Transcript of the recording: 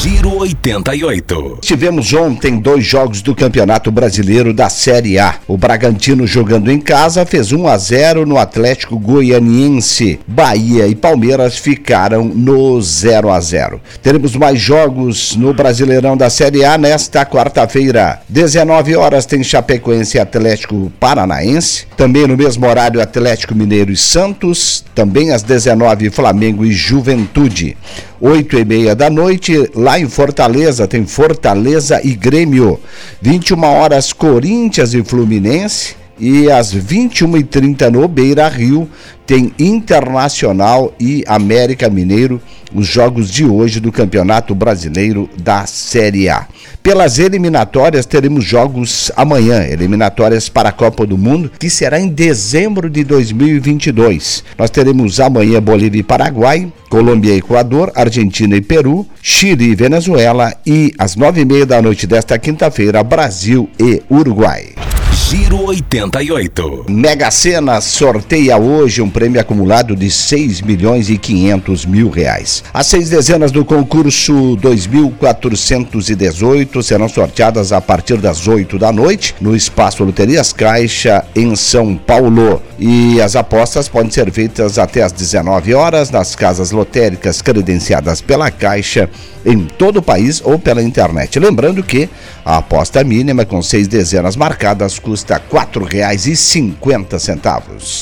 Giro 88. Tivemos ontem dois jogos do Campeonato Brasileiro da Série A. O Bragantino jogando em casa fez 1 a 0 no Atlético Goianiense. Bahia e Palmeiras ficaram no 0 a 0. Teremos mais jogos no Brasileirão da Série A nesta quarta-feira. 19 horas tem Chapecoense e Atlético Paranaense. Também no mesmo horário Atlético Mineiro e Santos. Também às 19 Flamengo e Juventude. 8 e meia da noite, lá em Fortaleza, tem Fortaleza e Grêmio. 21 horas, Corinthians e Fluminense. E às 21h30 no Beira Rio, tem Internacional e América Mineiro, os jogos de hoje do Campeonato Brasileiro da Série A. Pelas eliminatórias, teremos jogos amanhã, eliminatórias para a Copa do Mundo, que será em dezembro de 2022. Nós teremos amanhã Bolívia e Paraguai, Colômbia e Equador, Argentina e Peru, Chile e Venezuela e às nove e meia da noite desta quinta-feira, Brasil e Uruguai. Giro 88. Mega Sena sorteia hoje um prêmio acumulado de 6 milhões e 500 mil reais. As seis dezenas do concurso 2418 serão sorteadas a partir das 8 da noite no Espaço Loterias Caixa em São Paulo. E as apostas podem ser feitas até às 19 horas nas casas lotéricas credenciadas pela Caixa em todo o país ou pela internet. Lembrando que a aposta mínima com seis dezenas marcadas custa R$ 4,50.